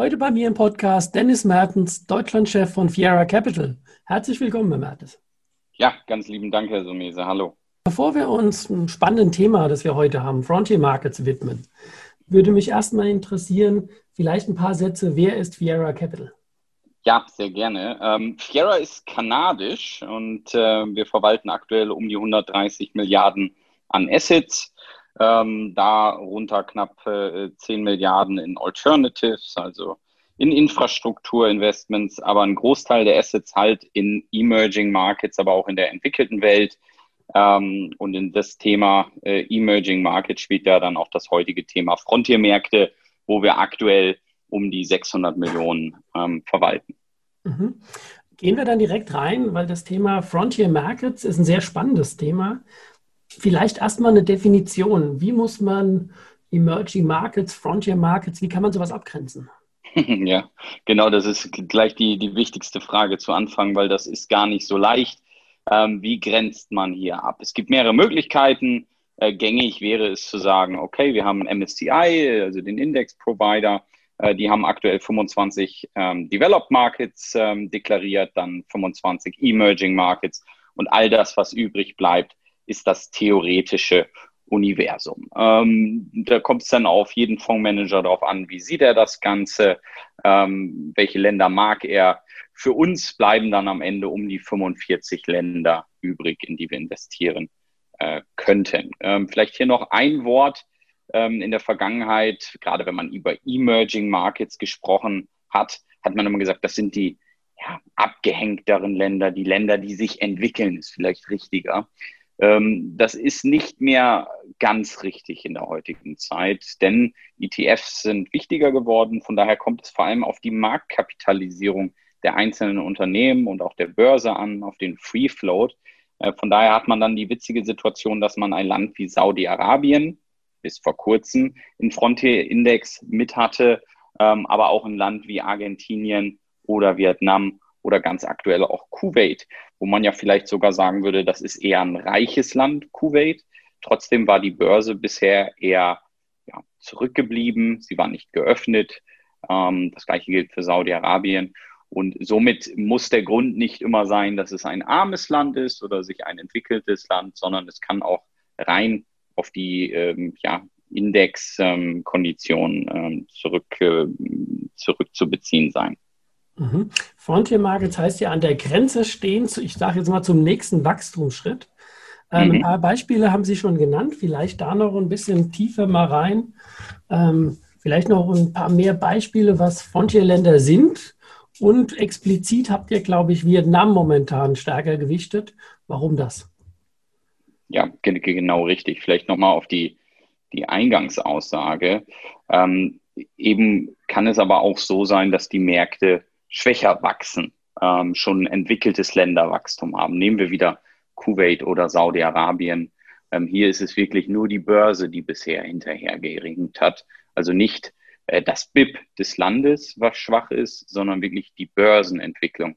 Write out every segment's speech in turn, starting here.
Heute bei mir im Podcast Dennis Mertens, Deutschlandchef von Fiera Capital. Herzlich willkommen, Herr Mertes. Ja, ganz lieben Dank, Herr Sumese. Hallo. Bevor wir uns einem spannenden Thema, das wir heute haben, Frontier Markets widmen, würde mich erstmal interessieren, vielleicht ein paar Sätze, wer ist Fiera Capital? Ja, sehr gerne. Ähm, Fiera ist kanadisch und äh, wir verwalten aktuell um die 130 Milliarden an Assets. Ähm, darunter knapp äh, 10 Milliarden in Alternatives, also in Infrastrukturinvestments, aber ein Großteil der Assets halt in Emerging Markets, aber auch in der entwickelten Welt. Ähm, und in das Thema äh, Emerging Markets spielt ja dann auch das heutige Thema Frontiermärkte, wo wir aktuell um die 600 Millionen ähm, verwalten. Mhm. Gehen wir dann direkt rein, weil das Thema Frontier Markets ist ein sehr spannendes Thema. Vielleicht erstmal eine Definition. Wie muss man Emerging Markets, Frontier Markets, wie kann man sowas abgrenzen? Ja, genau, das ist gleich die, die wichtigste Frage zu Anfang, weil das ist gar nicht so leicht. Ähm, wie grenzt man hier ab? Es gibt mehrere Möglichkeiten. Äh, gängig wäre es zu sagen, okay, wir haben MSCI, also den Index-Provider, äh, die haben aktuell 25 ähm, Developed Markets ähm, deklariert, dann 25 Emerging Markets und all das, was übrig bleibt, ist das theoretische Universum. Ähm, da kommt es dann auf jeden Fondsmanager darauf an, wie sieht er das Ganze, ähm, welche Länder mag er. Für uns bleiben dann am Ende um die 45 Länder übrig, in die wir investieren äh, könnten. Ähm, vielleicht hier noch ein Wort. Ähm, in der Vergangenheit, gerade wenn man über Emerging Markets gesprochen hat, hat man immer gesagt, das sind die ja, abgehängteren Länder, die Länder, die sich entwickeln, ist vielleicht richtiger. Ähm, das ist nicht mehr ganz richtig in der heutigen Zeit, denn ETFs sind wichtiger geworden. Von daher kommt es vor allem auf die Marktkapitalisierung der einzelnen Unternehmen und auch der Börse an, auf den Free Float. Äh, von daher hat man dann die witzige Situation, dass man ein Land wie Saudi-Arabien bis vor kurzem in Frontier Index mit hatte, ähm, aber auch ein Land wie Argentinien oder Vietnam oder ganz aktuell auch Kuwait, wo man ja vielleicht sogar sagen würde, das ist eher ein reiches Land, Kuwait. Trotzdem war die Börse bisher eher ja, zurückgeblieben, sie war nicht geöffnet. Ähm, das gleiche gilt für Saudi-Arabien. Und somit muss der Grund nicht immer sein, dass es ein armes Land ist oder sich ein entwickeltes Land, sondern es kann auch rein auf die ähm, ja, Indexkonditionen ähm, zurück, äh, zurück zu beziehen sein. Mhm. Frontier Markets heißt ja an der Grenze stehen, zu, ich sage jetzt mal zum nächsten Wachstumsschritt. Ähm, mhm. Ein paar Beispiele haben Sie schon genannt, vielleicht da noch ein bisschen tiefer mal rein. Ähm, vielleicht noch ein paar mehr Beispiele, was Frontierländer sind. Und explizit habt ihr, glaube ich, Vietnam momentan stärker gewichtet. Warum das? Ja, genau richtig. Vielleicht nochmal auf die, die Eingangsaussage. Ähm, eben kann es aber auch so sein, dass die Märkte schwächer wachsen, ähm, schon entwickeltes Länderwachstum haben. Nehmen wir wieder Kuwait oder Saudi-Arabien. Ähm, hier ist es wirklich nur die Börse, die bisher hinterhergeringt hat. Also nicht äh, das BIP des Landes, was schwach ist, sondern wirklich die Börsenentwicklung.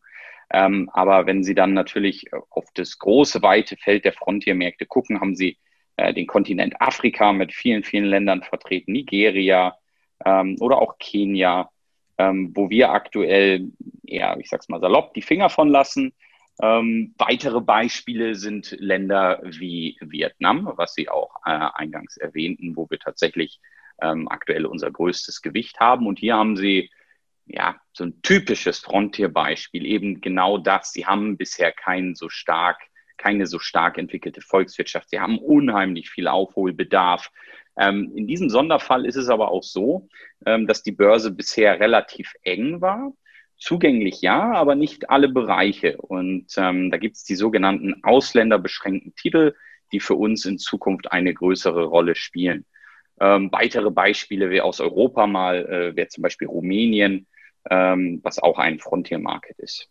Ähm, aber wenn Sie dann natürlich auf das große, weite Feld der Frontiermärkte gucken, haben Sie äh, den Kontinent Afrika mit vielen, vielen Ländern vertreten, Nigeria ähm, oder auch Kenia, ähm, wo wir aktuell eher, ich sag's mal salopp, die Finger von lassen. Ähm, weitere Beispiele sind Länder wie Vietnam, was Sie auch äh, eingangs erwähnten, wo wir tatsächlich ähm, aktuell unser größtes Gewicht haben. Und hier haben Sie ja so ein typisches Frontier-Beispiel, eben genau das. Sie haben bisher keinen so stark keine so stark entwickelte Volkswirtschaft. Sie haben unheimlich viel Aufholbedarf. Ähm, in diesem Sonderfall ist es aber auch so, ähm, dass die Börse bisher relativ eng war. Zugänglich ja, aber nicht alle Bereiche. Und ähm, da gibt es die sogenannten ausländerbeschränkten Titel, die für uns in Zukunft eine größere Rolle spielen. Ähm, weitere Beispiele wie aus Europa mal äh, wäre zum Beispiel Rumänien, ähm, was auch ein Frontier-Market ist.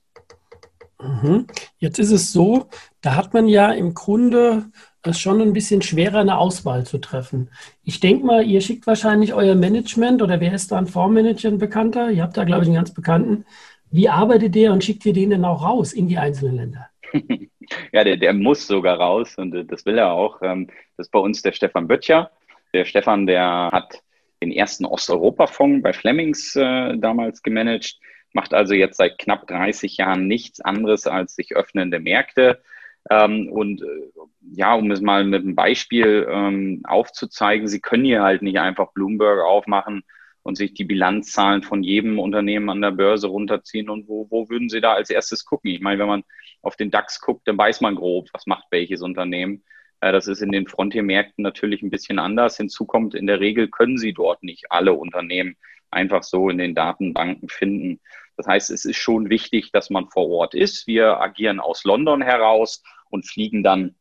Mhm. Jetzt ist es so, da hat man ja im Grunde es schon ein bisschen schwerer, eine Auswahl zu treffen. Ich denke mal, ihr schickt wahrscheinlich euer Management oder wer ist da ein Fondsmanager ein Bekannter? Ihr habt da, glaube ich, einen ganz Bekannten. Wie arbeitet der und schickt ihr den denn auch raus in die einzelnen Länder? ja, der, der muss sogar raus und äh, das will er auch. Ähm, das ist bei uns der Stefan Böttcher. Der Stefan, der hat den ersten Osteuropa-Fonds bei Flemings äh, damals gemanagt macht also jetzt seit knapp 30 Jahren nichts anderes als sich öffnende Märkte. Ähm, und äh, ja, um es mal mit einem Beispiel ähm, aufzuzeigen, Sie können hier halt nicht einfach Bloomberg aufmachen und sich die Bilanzzahlen von jedem Unternehmen an der Börse runterziehen. Und wo, wo würden Sie da als erstes gucken? Ich meine, wenn man auf den DAX guckt, dann weiß man grob, was macht welches Unternehmen. Äh, das ist in den Frontiermärkten natürlich ein bisschen anders. Hinzu kommt, in der Regel können Sie dort nicht alle Unternehmen einfach so in den Datenbanken finden. Das heißt, es ist schon wichtig, dass man vor Ort ist. Wir agieren aus London heraus und fliegen dann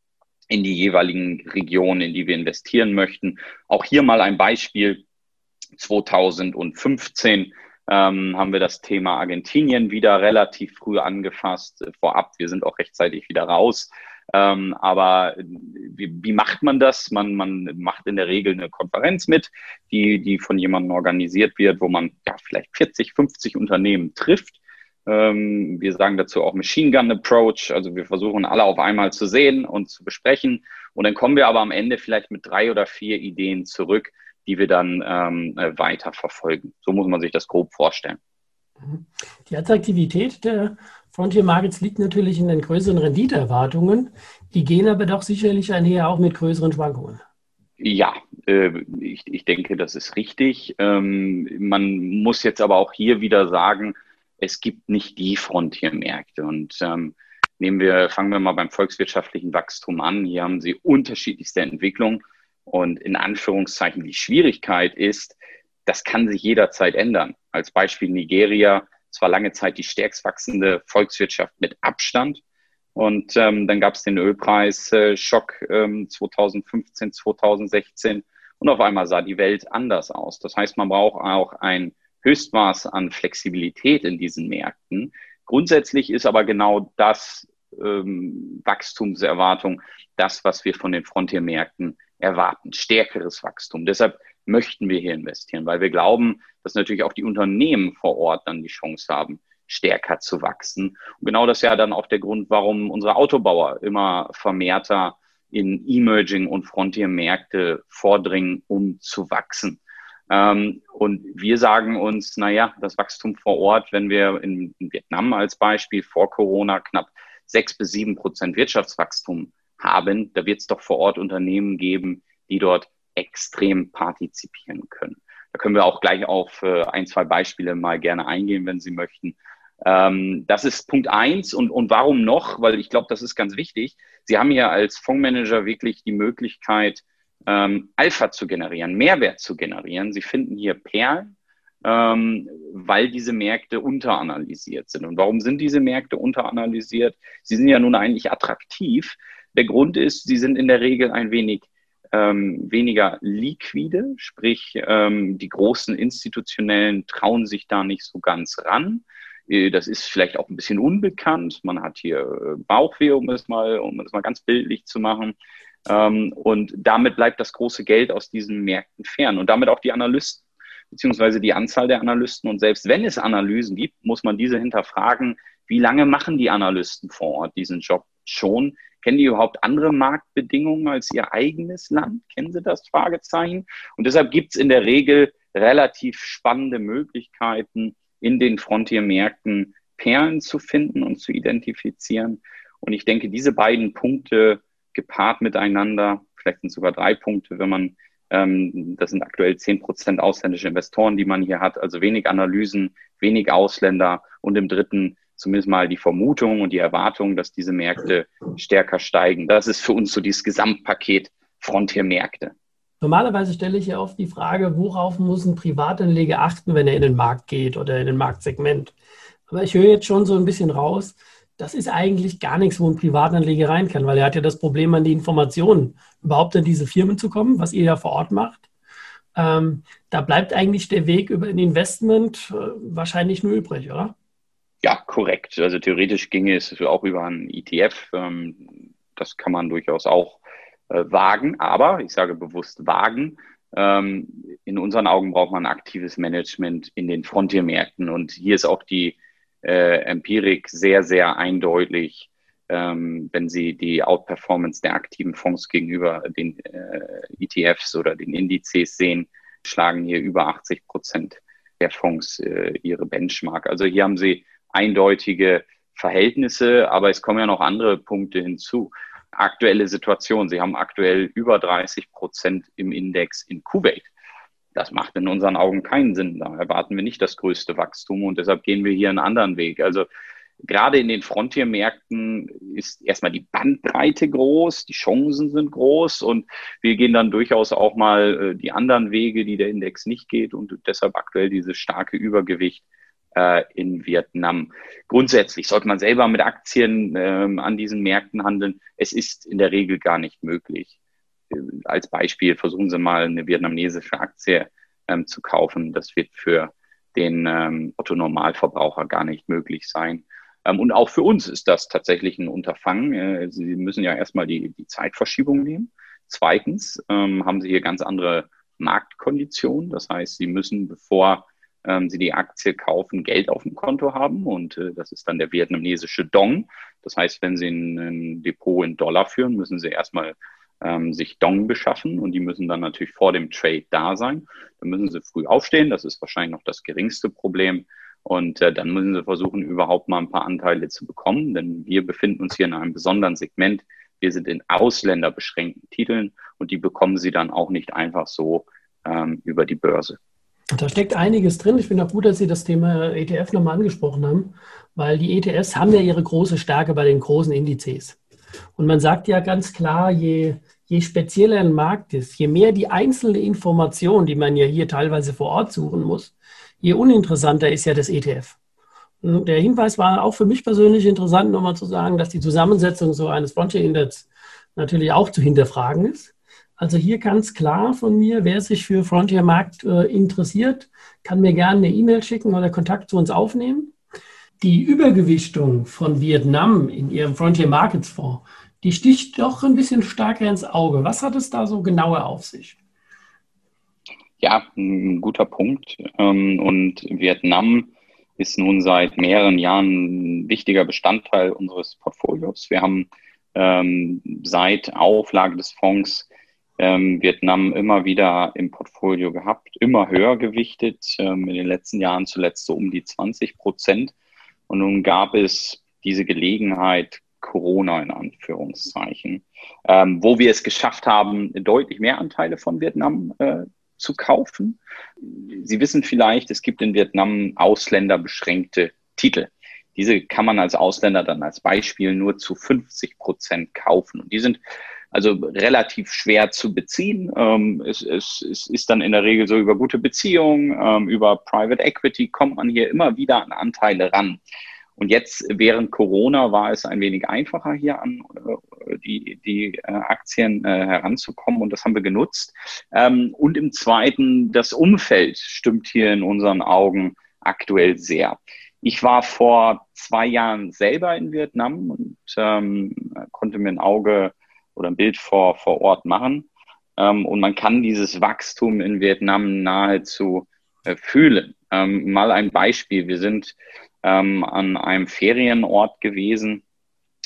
in die jeweiligen Regionen, in die wir investieren möchten. Auch hier mal ein Beispiel. 2015 ähm, haben wir das Thema Argentinien wieder relativ früh angefasst, äh, vorab. Wir sind auch rechtzeitig wieder raus. Ähm, aber wie, wie, macht man das? Man, man macht in der Regel eine Konferenz mit, die, die von jemandem organisiert wird, wo man ja, vielleicht 40, 50 Unternehmen trifft. Ähm, wir sagen dazu auch Machine Gun Approach. Also wir versuchen alle auf einmal zu sehen und zu besprechen. Und dann kommen wir aber am Ende vielleicht mit drei oder vier Ideen zurück, die wir dann ähm, äh, weiter verfolgen. So muss man sich das grob vorstellen. Die Attraktivität der Frontier Markets liegt natürlich in den größeren Renditeerwartungen. Die gehen aber doch sicherlich einher auch mit größeren Schwankungen. Ja, äh, ich, ich denke, das ist richtig. Ähm, man muss jetzt aber auch hier wieder sagen, es gibt nicht die Frontiermärkte. Und ähm, nehmen wir, fangen wir mal beim volkswirtschaftlichen Wachstum an. Hier haben Sie unterschiedlichste Entwicklungen. Und in Anführungszeichen die Schwierigkeit ist, das kann sich jederzeit ändern. Als Beispiel Nigeria es war lange Zeit die stärkst wachsende Volkswirtschaft mit Abstand. Und ähm, dann gab es den Ölpreisschock äh, ähm, 2015, 2016 und auf einmal sah die Welt anders aus. Das heißt, man braucht auch ein Höchstmaß an Flexibilität in diesen Märkten. Grundsätzlich ist aber genau das ähm, Wachstumserwartung das, was wir von den Frontiermärkten erwarten. Stärkeres Wachstum. Deshalb möchten wir hier investieren, weil wir glauben, dass natürlich auch die Unternehmen vor Ort dann die Chance haben, stärker zu wachsen. Und genau das ist ja dann auch der Grund, warum unsere Autobauer immer vermehrter in Emerging und Frontier-Märkte vordringen, um zu wachsen. Ähm, und wir sagen uns, naja, das Wachstum vor Ort, wenn wir in, in Vietnam als Beispiel vor Corona knapp sechs bis sieben Prozent Wirtschaftswachstum haben, da wird es doch vor Ort Unternehmen geben, die dort extrem partizipieren können. Da können wir auch gleich auf äh, ein, zwei Beispiele mal gerne eingehen, wenn Sie möchten. Ähm, das ist Punkt eins. Und, und warum noch? Weil ich glaube, das ist ganz wichtig. Sie haben ja als Fondsmanager wirklich die Möglichkeit, ähm, Alpha zu generieren, Mehrwert zu generieren. Sie finden hier Perlen, ähm, weil diese Märkte unteranalysiert sind. Und warum sind diese Märkte unteranalysiert? Sie sind ja nun eigentlich attraktiv. Der Grund ist, sie sind in der Regel ein wenig ähm, weniger liquide, sprich ähm, die großen institutionellen trauen sich da nicht so ganz ran. Äh, das ist vielleicht auch ein bisschen unbekannt. Man hat hier äh, Bauchweh, um es mal, um es mal ganz bildlich zu machen. Ähm, und damit bleibt das große Geld aus diesen Märkten fern und damit auch die Analysten beziehungsweise die Anzahl der Analysten. Und selbst wenn es Analysen gibt, muss man diese hinterfragen, wie lange machen die Analysten vor Ort diesen Job schon? Kennen die überhaupt andere Marktbedingungen als ihr eigenes Land? Kennen sie das Fragezeichen? Und deshalb gibt es in der Regel relativ spannende Möglichkeiten, in den Frontiermärkten Perlen zu finden und zu identifizieren. Und ich denke, diese beiden Punkte gepaart miteinander, vielleicht sind es sogar drei Punkte, wenn man, ähm, das sind aktuell zehn Prozent ausländische Investoren, die man hier hat, also wenig Analysen, wenig Ausländer und im dritten zumindest mal die Vermutung und die Erwartung, dass diese Märkte stärker steigen. Das ist für uns so dieses Gesamtpaket Frontier-Märkte. Normalerweise stelle ich ja oft die Frage, worauf muss ein Privatanleger achten, wenn er in den Markt geht oder in den Marktsegment. Aber ich höre jetzt schon so ein bisschen raus, das ist eigentlich gar nichts, wo ein Privatanleger rein kann, weil er hat ja das Problem, an die Informationen überhaupt in diese Firmen zu kommen, was ihr ja vor Ort macht. Ähm, da bleibt eigentlich der Weg über ein Investment äh, wahrscheinlich nur übrig, oder? Ja, korrekt. Also theoretisch ginge es auch über einen ETF. Ähm, das kann man durchaus auch äh, wagen, aber ich sage bewusst wagen. Ähm, in unseren Augen braucht man aktives Management in den Frontiermärkten. Und hier ist auch die äh, Empirik sehr, sehr eindeutig, ähm, wenn Sie die Outperformance der aktiven Fonds gegenüber den äh, ETFs oder den Indizes sehen, schlagen hier über 80 Prozent der Fonds ihre Benchmark. Also hier haben Sie eindeutige Verhältnisse, aber es kommen ja noch andere Punkte hinzu. Aktuelle Situation. Sie haben aktuell über 30 Prozent im Index in Kuwait. Das macht in unseren Augen keinen Sinn. Da erwarten wir nicht das größte Wachstum und deshalb gehen wir hier einen anderen Weg. Also gerade in den Frontiermärkten ist erstmal die Bandbreite groß, die Chancen sind groß und wir gehen dann durchaus auch mal äh, die anderen Wege, die der Index nicht geht und deshalb aktuell dieses starke Übergewicht äh, in Vietnam. Grundsätzlich sollte man selber mit Aktien ähm, an diesen Märkten handeln. Es ist in der Regel gar nicht möglich. Äh, als Beispiel versuchen Sie mal eine vietnamesische Aktie ähm, zu kaufen. Das wird für den ähm, Otto Normalverbraucher gar nicht möglich sein. Ähm, und auch für uns ist das tatsächlich ein Unterfangen. Äh, Sie müssen ja erstmal die, die Zeitverschiebung nehmen. Zweitens ähm, haben Sie hier ganz andere Marktkonditionen. Das heißt, Sie müssen, bevor ähm, Sie die Aktie kaufen, Geld auf dem Konto haben. Und äh, das ist dann der vietnamesische Dong. Das heißt, wenn Sie ein, ein Depot in Dollar führen, müssen Sie erstmal ähm, sich Dong beschaffen und die müssen dann natürlich vor dem Trade da sein. Dann müssen Sie früh aufstehen. Das ist wahrscheinlich noch das geringste Problem. Und äh, dann müssen sie versuchen, überhaupt mal ein paar Anteile zu bekommen, denn wir befinden uns hier in einem besonderen Segment. Wir sind in ausländerbeschränkten Titeln und die bekommen sie dann auch nicht einfach so ähm, über die Börse. Da steckt einiges drin. Ich finde auch gut, dass Sie das Thema ETF nochmal angesprochen haben, weil die ETFs haben ja ihre große Stärke bei den großen Indizes. Und man sagt ja ganz klar, je, je spezieller ein Markt ist, je mehr die einzelne Information, die man ja hier teilweise vor Ort suchen muss, je uninteressanter ist ja das ETF. Und der Hinweis war auch für mich persönlich interessant, nochmal zu sagen, dass die Zusammensetzung so eines Frontier-Index natürlich auch zu hinterfragen ist. Also hier ganz klar von mir, wer sich für Frontier-Markt äh, interessiert, kann mir gerne eine E-Mail schicken oder Kontakt zu uns aufnehmen. Die Übergewichtung von Vietnam in ihrem Frontier Markets Fonds, die sticht doch ein bisschen stärker ins Auge. Was hat es da so genauer auf sich? Ja, ein guter Punkt. Ähm, und Vietnam ist nun seit mehreren Jahren ein wichtiger Bestandteil unseres Portfolios. Wir haben ähm, seit Auflage des Fonds ähm, Vietnam immer wieder im Portfolio gehabt, immer höher gewichtet, in den letzten Jahren zuletzt so um die 20 Prozent. Und nun gab es diese Gelegenheit, Corona in Anführungszeichen, wo wir es geschafft haben, deutlich mehr Anteile von Vietnam äh, zu kaufen. Sie wissen vielleicht, es gibt in Vietnam ausländerbeschränkte Titel. Diese kann man als Ausländer dann als Beispiel nur zu 50 Prozent kaufen. Und die sind also relativ schwer zu beziehen. Ähm, es, es, es, ist dann in der Regel so über gute Beziehungen, ähm, über Private Equity kommt man hier immer wieder an Anteile ran. Und jetzt während Corona war es ein wenig einfacher, hier an äh, die, die äh, Aktien äh, heranzukommen und das haben wir genutzt. Ähm, und im Zweiten, das Umfeld stimmt hier in unseren Augen aktuell sehr. Ich war vor zwei Jahren selber in Vietnam und ähm, konnte mir ein Auge oder ein Bild vor, vor Ort machen. Ähm, und man kann dieses Wachstum in Vietnam nahezu äh, fühlen. Ähm, mal ein Beispiel. Wir sind ähm, an einem Ferienort gewesen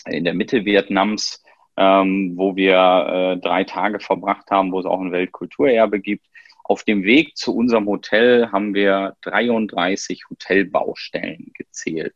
in der Mitte Vietnams, ähm, wo wir äh, drei Tage verbracht haben, wo es auch ein Weltkulturerbe gibt. Auf dem Weg zu unserem Hotel haben wir 33 Hotelbaustellen gezählt.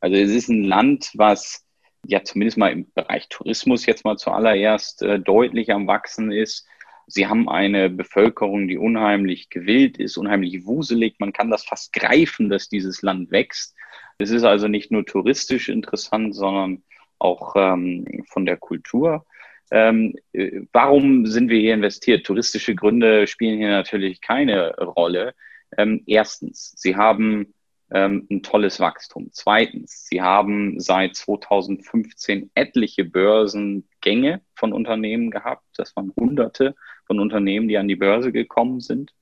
Also es ist ein Land, was ja zumindest mal im Bereich Tourismus jetzt mal zuallererst äh, deutlich am Wachsen ist. Sie haben eine Bevölkerung, die unheimlich gewillt ist, unheimlich wuselig. Man kann das fast greifen, dass dieses Land wächst. Es ist also nicht nur touristisch interessant, sondern auch ähm, von der Kultur. Ähm, äh, warum sind wir hier investiert? Touristische Gründe spielen hier natürlich keine Rolle. Ähm, erstens, sie haben ähm, ein tolles Wachstum. Zweitens, sie haben seit 2015 etliche Börsengänge von Unternehmen gehabt. Das waren Hunderte von Unternehmen, die an die Börse gekommen sind.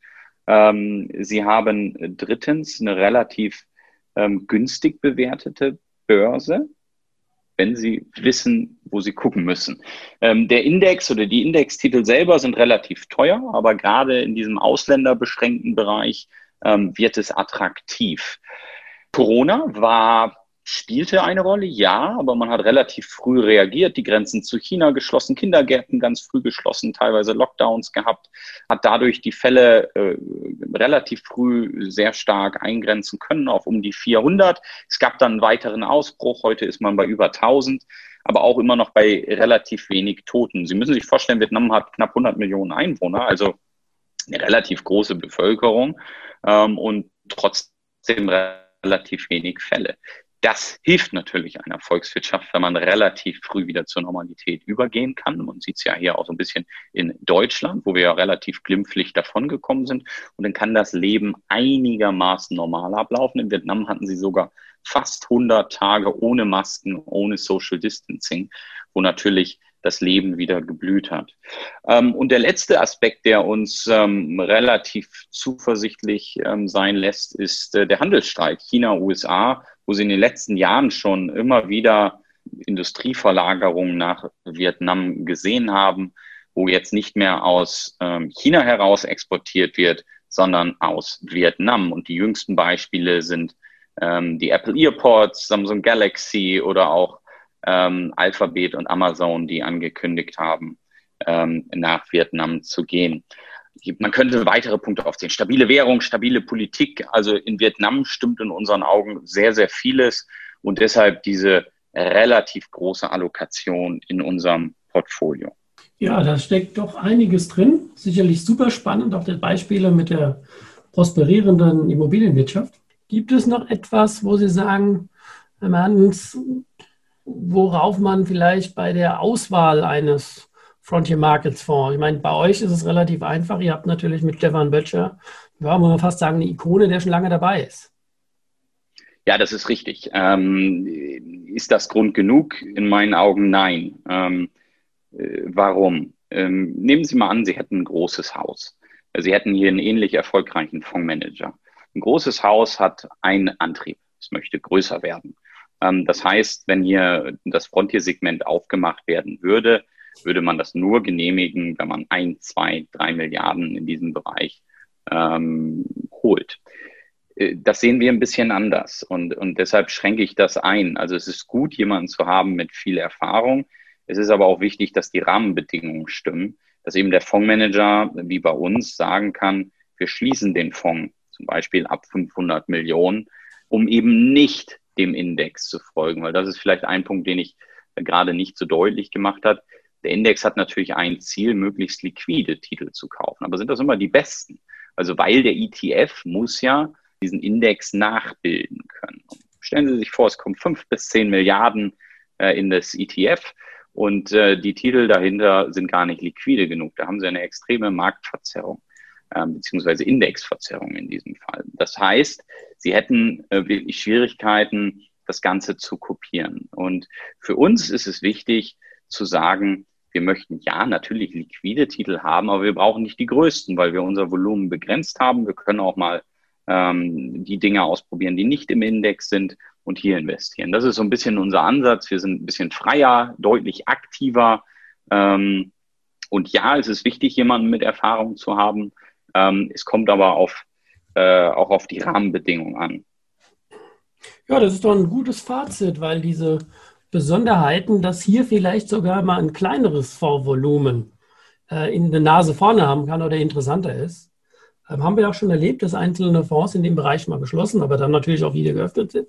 Ähm, sie haben drittens eine relativ ähm, günstig bewertete Börse, wenn sie wissen, wo sie gucken müssen. Der Index oder die Indextitel selber sind relativ teuer, aber gerade in diesem ausländerbeschränkten Bereich ähm, wird es attraktiv. Corona war spielte eine Rolle, ja, aber man hat relativ früh reagiert, die Grenzen zu China geschlossen, Kindergärten ganz früh geschlossen, teilweise Lockdowns gehabt, hat dadurch die Fälle äh, relativ früh sehr stark eingrenzen können auf um die 400. Es gab dann einen weiteren Ausbruch, heute ist man bei über 1000, aber auch immer noch bei relativ wenig Toten. Sie müssen sich vorstellen, Vietnam hat knapp 100 Millionen Einwohner, also eine relativ große Bevölkerung ähm, und trotzdem relativ wenig Fälle. Das hilft natürlich einer Volkswirtschaft, wenn man relativ früh wieder zur Normalität übergehen kann. Man sieht es ja hier auch so ein bisschen in Deutschland, wo wir ja relativ glimpflich davongekommen sind. Und dann kann das Leben einigermaßen normal ablaufen. In Vietnam hatten sie sogar fast 100 Tage ohne Masken, ohne Social Distancing, wo natürlich das Leben wieder geblüht hat. Ähm, und der letzte Aspekt, der uns ähm, relativ zuversichtlich ähm, sein lässt, ist äh, der Handelsstreit China-USA wo sie in den letzten Jahren schon immer wieder Industrieverlagerungen nach Vietnam gesehen haben, wo jetzt nicht mehr aus China heraus exportiert wird, sondern aus Vietnam. Und die jüngsten Beispiele sind die Apple EarPods, Samsung Galaxy oder auch ähm, Alphabet und Amazon, die angekündigt haben, ähm, nach Vietnam zu gehen man könnte weitere Punkte aufzählen. Stabile Währung, stabile Politik. Also in Vietnam stimmt in unseren Augen sehr, sehr vieles und deshalb diese relativ große Allokation in unserem Portfolio. Ja, da steckt doch einiges drin. Sicherlich super spannend, auch die Beispiele mit der prosperierenden Immobilienwirtschaft. Gibt es noch etwas, wo Sie sagen, Herr Manns, worauf man vielleicht bei der Auswahl eines Frontier Markets Fonds. Ich meine, bei euch ist es relativ einfach. Ihr habt natürlich mit Stefan Böttcher, ja, muss man fast sagen, eine Ikone, der schon lange dabei ist. Ja, das ist richtig. Ähm, ist das Grund genug? In meinen Augen nein. Ähm, äh, warum? Ähm, nehmen Sie mal an, Sie hätten ein großes Haus. Sie hätten hier einen ähnlich erfolgreichen Fondsmanager. Ein großes Haus hat einen Antrieb. Es möchte größer werden. Ähm, das heißt, wenn hier das Frontier-Segment aufgemacht werden würde, würde man das nur genehmigen, wenn man ein, zwei, drei Milliarden in diesem Bereich ähm, holt. Äh, das sehen wir ein bisschen anders und, und deshalb schränke ich das ein. Also es ist gut, jemanden zu haben mit viel Erfahrung. Es ist aber auch wichtig, dass die Rahmenbedingungen stimmen, dass eben der Fondsmanager wie bei uns sagen kann, wir schließen den Fonds zum Beispiel ab 500 Millionen, um eben nicht dem Index zu folgen, weil das ist vielleicht ein Punkt, den ich gerade nicht so deutlich gemacht habe. Der Index hat natürlich ein Ziel, möglichst liquide Titel zu kaufen. Aber sind das immer die besten? Also weil der ETF muss ja diesen Index nachbilden können. Stellen Sie sich vor, es kommen fünf bis zehn Milliarden äh, in das ETF und äh, die Titel dahinter sind gar nicht liquide genug. Da haben Sie eine extreme Marktverzerrung beziehungsweise Indexverzerrung in diesem Fall. Das heißt, Sie hätten äh, wirklich Schwierigkeiten, das Ganze zu kopieren. Und für uns ist es wichtig zu sagen, wir möchten ja natürlich liquide Titel haben, aber wir brauchen nicht die größten, weil wir unser Volumen begrenzt haben. Wir können auch mal ähm, die Dinge ausprobieren, die nicht im Index sind und hier investieren. Das ist so ein bisschen unser Ansatz. Wir sind ein bisschen freier, deutlich aktiver. Ähm, und ja, es ist wichtig, jemanden mit Erfahrung zu haben. Ähm, es kommt aber auf, äh, auch auf die Rahmenbedingungen an. Ja, das ist doch ein gutes Fazit, weil diese Besonderheiten, dass hier vielleicht sogar mal ein kleineres Vorvolumen äh, in der Nase vorne haben kann oder interessanter ist. Ähm, haben wir auch schon erlebt, dass einzelne Fonds in dem Bereich mal geschlossen, aber dann natürlich auch wieder geöffnet sind.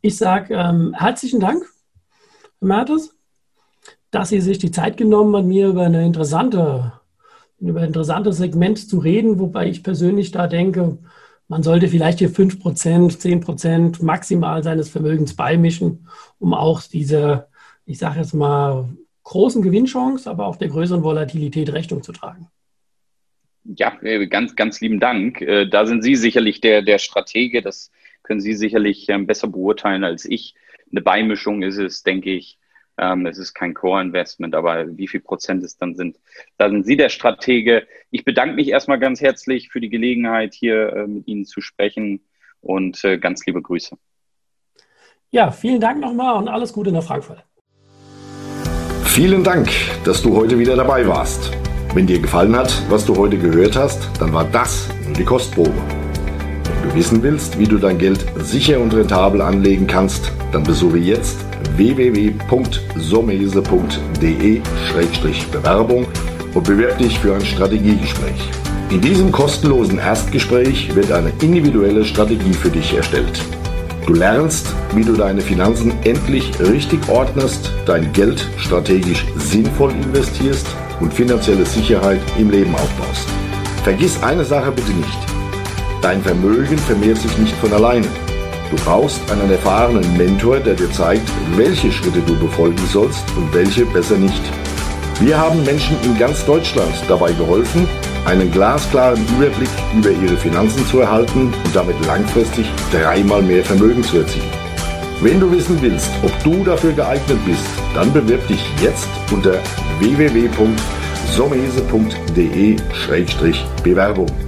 Ich sage ähm, herzlichen Dank, Herr Mertes, dass Sie sich die Zeit genommen haben, mir über eine interessante über ein interessantes Segment zu reden, wobei ich persönlich da denke, man sollte vielleicht hier 5%, 10% maximal seines Vermögens beimischen, um auch diese, ich sage jetzt mal, großen Gewinnchance, aber auch der größeren Volatilität Rechnung zu tragen. Ja, äh, ganz, ganz lieben Dank. Äh, da sind Sie sicherlich der, der Stratege. Das können Sie sicherlich ähm, besser beurteilen als ich. Eine Beimischung ist es, denke ich. Ähm, es ist kein Core-Investment, aber wie viel Prozent es dann sind, da sind Sie der Stratege. Ich bedanke mich erstmal ganz herzlich für die Gelegenheit, hier äh, mit Ihnen zu sprechen und ganz liebe Grüße. Ja, vielen Dank nochmal und alles Gute nach Frankfurt. Vielen Dank, dass du heute wieder dabei warst. Wenn dir gefallen hat, was du heute gehört hast, dann war das nur die Kostprobe. Wenn du wissen willst, wie du dein Geld sicher und rentabel anlegen kannst, dann besuche jetzt www.somese.de-bewerbung und bewerb dich für ein Strategiegespräch. In diesem kostenlosen Erstgespräch wird eine individuelle Strategie für dich erstellt. Du lernst, wie du deine Finanzen endlich richtig ordnest, dein Geld strategisch sinnvoll investierst und finanzielle Sicherheit im Leben aufbaust. Vergiss eine Sache bitte nicht. Dein Vermögen vermehrt sich nicht von alleine. Du brauchst einen erfahrenen Mentor, der dir zeigt, welche Schritte du befolgen sollst und welche besser nicht. Wir haben Menschen in ganz Deutschland dabei geholfen, einen glasklaren Überblick über ihre Finanzen zu erhalten und damit langfristig dreimal mehr Vermögen zu erzielen. Wenn du wissen willst, ob du dafür geeignet bist, dann bewirb dich jetzt unter www.somese.de-bewerbung.